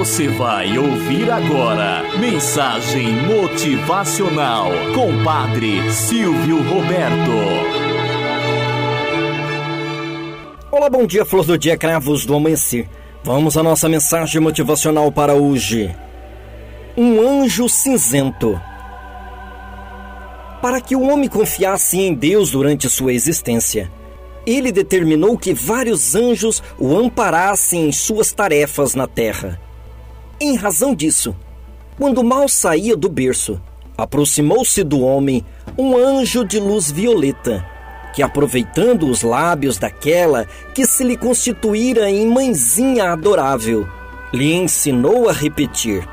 Você vai ouvir agora Mensagem Motivacional com Padre Silvio Roberto. Olá, bom dia, flor do dia, cravos do amanhecer. Vamos à nossa mensagem motivacional para hoje. Um anjo cinzento. Para que o homem confiasse em Deus durante sua existência, ele determinou que vários anjos o amparassem em suas tarefas na terra. Em razão disso, quando mal saía do berço, aproximou-se do homem um anjo de luz violeta, que, aproveitando os lábios daquela que se lhe constituíra em mãezinha adorável, lhe ensinou a repetir: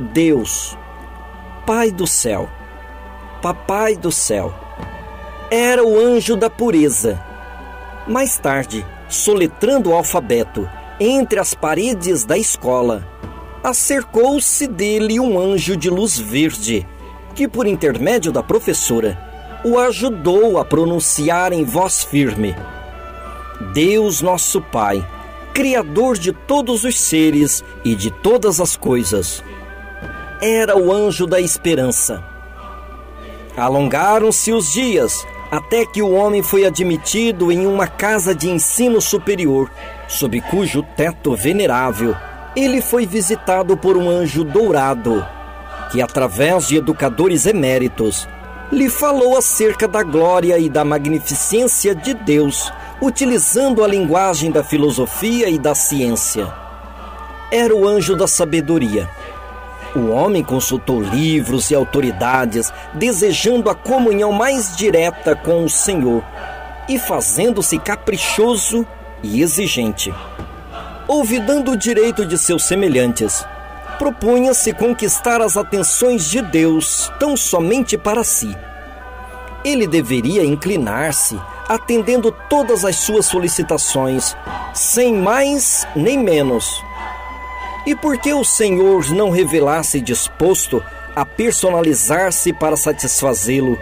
Deus, Pai do céu, Papai do céu. Era o anjo da pureza mais tarde, soletrando o alfabeto entre as paredes da escola, acercou-se dele um anjo de luz verde, que, por intermédio da professora, o ajudou a pronunciar em voz firme: Deus nosso Pai, Criador de todos os seres e de todas as coisas. Era o anjo da esperança. Alongaram-se os dias até que o homem foi admitido em uma casa de ensino superior, sob cujo teto venerável ele foi visitado por um anjo dourado, que, através de educadores eméritos, lhe falou acerca da glória e da magnificência de Deus, utilizando a linguagem da filosofia e da ciência. Era o anjo da sabedoria o homem consultou livros e autoridades, desejando a comunhão mais direta com o Senhor e fazendo-se caprichoso e exigente. Olvidando o direito de seus semelhantes, propunha-se conquistar as atenções de Deus tão somente para si. Ele deveria inclinar-se, atendendo todas as suas solicitações, sem mais nem menos e por que o Senhor não revelasse disposto a personalizar-se para satisfazê-lo?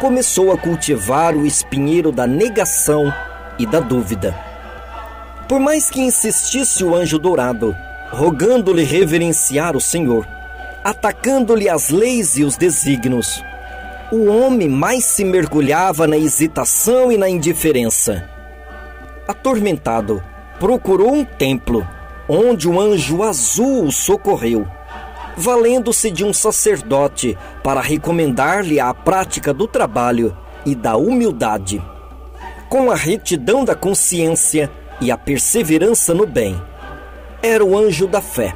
Começou a cultivar o espinheiro da negação e da dúvida. Por mais que insistisse o anjo dourado, rogando-lhe reverenciar o Senhor, atacando-lhe as leis e os desígnios, o homem mais se mergulhava na hesitação e na indiferença. Atormentado, procurou um templo onde um anjo azul o socorreu, valendo-se de um sacerdote para recomendar-lhe a prática do trabalho e da humildade. Com a retidão da consciência e a perseverança no bem, era o anjo da fé.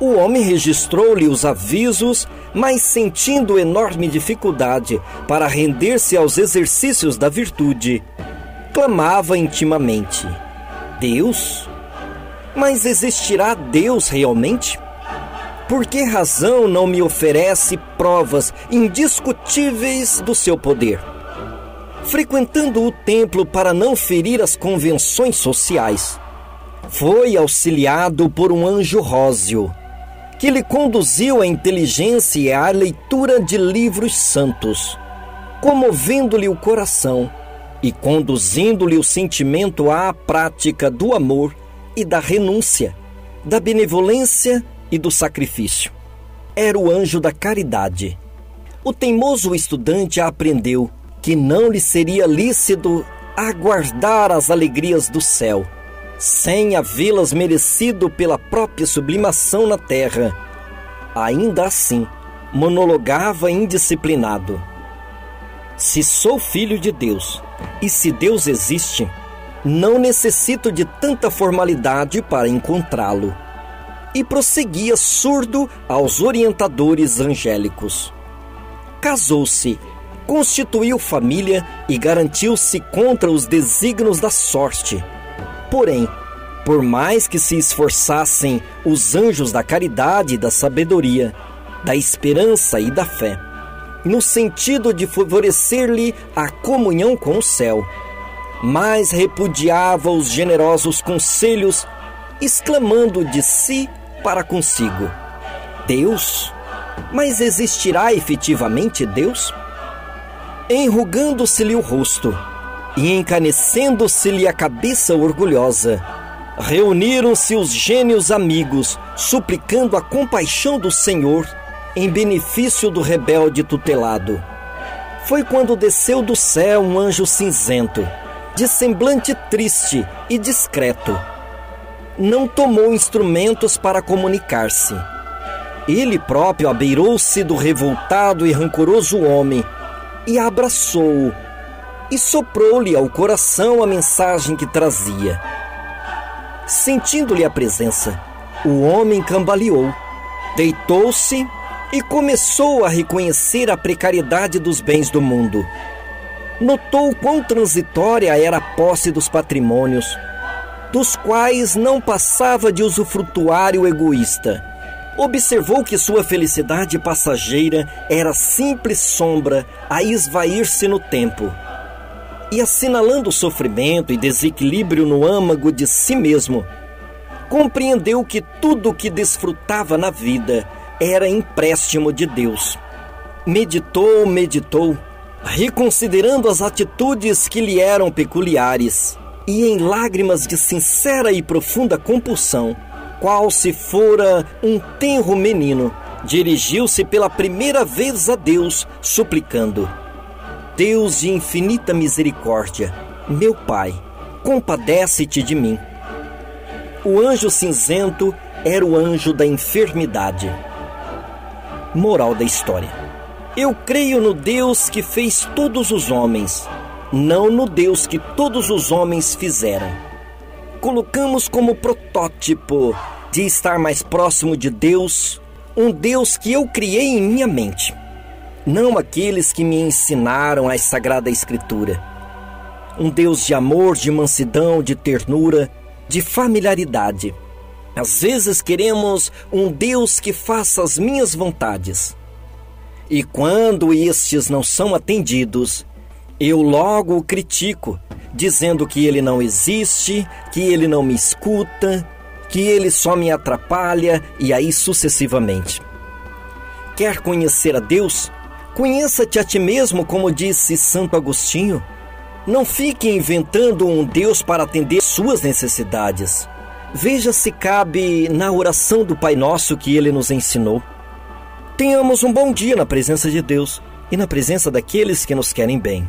O homem registrou-lhe os avisos, mas sentindo enorme dificuldade para render-se aos exercícios da virtude, clamava intimamente: Deus, mas existirá Deus realmente? Por que razão não me oferece provas indiscutíveis do seu poder? Frequentando o templo para não ferir as convenções sociais, foi auxiliado por um anjo róseo, que lhe conduziu à inteligência e à leitura de livros santos, comovendo-lhe o coração e conduzindo-lhe o sentimento à prática do amor e da renúncia, da benevolência e do sacrifício. Era o anjo da caridade. O teimoso estudante aprendeu que não lhe seria lícito aguardar as alegrias do céu, sem havê-las merecido pela própria sublimação na terra. Ainda assim, monologava indisciplinado. Se sou filho de Deus, e se Deus existe, não necessito de tanta formalidade para encontrá-lo. E prosseguia surdo aos orientadores angélicos. Casou-se, constituiu família e garantiu-se contra os desígnios da sorte. Porém, por mais que se esforçassem os anjos da caridade e da sabedoria, da esperança e da fé, no sentido de favorecer-lhe a comunhão com o céu, mais repudiava os generosos conselhos, exclamando de si para consigo: Deus? Mas existirá efetivamente Deus? Enrugando-se-lhe o rosto e encanecendo-se-lhe a cabeça orgulhosa, reuniram-se os gênios amigos, suplicando a compaixão do Senhor em benefício do rebelde tutelado. Foi quando desceu do céu um anjo cinzento, de semblante triste e discreto. Não tomou instrumentos para comunicar-se. Ele próprio abeirou-se do revoltado e rancoroso homem e abraçou-o e soprou-lhe ao coração a mensagem que trazia. Sentindo-lhe a presença, o homem cambaleou, deitou-se e começou a reconhecer a precariedade dos bens do mundo. Notou quão transitória era a posse dos patrimônios, dos quais não passava de usufrutuário egoísta. Observou que sua felicidade passageira era simples sombra a esvair-se no tempo e assinalando sofrimento e desequilíbrio no âmago de si mesmo, compreendeu que tudo o que desfrutava na vida era empréstimo de Deus. Meditou, meditou, reconsiderando as atitudes que lhe eram peculiares, e em lágrimas de sincera e profunda compulsão, qual se fora um tenro menino, dirigiu-se pela primeira vez a Deus, suplicando: Deus de infinita misericórdia, meu Pai, compadece-te de mim. O anjo cinzento era o anjo da enfermidade. Moral da história: Eu creio no Deus que fez todos os homens, não no Deus que todos os homens fizeram. Colocamos como protótipo de estar mais próximo de Deus um Deus que eu criei em minha mente não aqueles que me ensinaram a Sagrada Escritura. Um Deus de amor, de mansidão, de ternura, de familiaridade. Às vezes queremos um Deus que faça as minhas vontades. E quando estes não são atendidos, eu logo o critico, dizendo que ele não existe, que ele não me escuta, que ele só me atrapalha e aí sucessivamente. Quer conhecer a Deus? Conheça-te a ti mesmo, como disse Santo Agostinho. Não fique inventando um Deus para atender suas necessidades. Veja se cabe na oração do Pai Nosso que ele nos ensinou. Tenhamos um bom dia na presença de Deus e na presença daqueles que nos querem bem.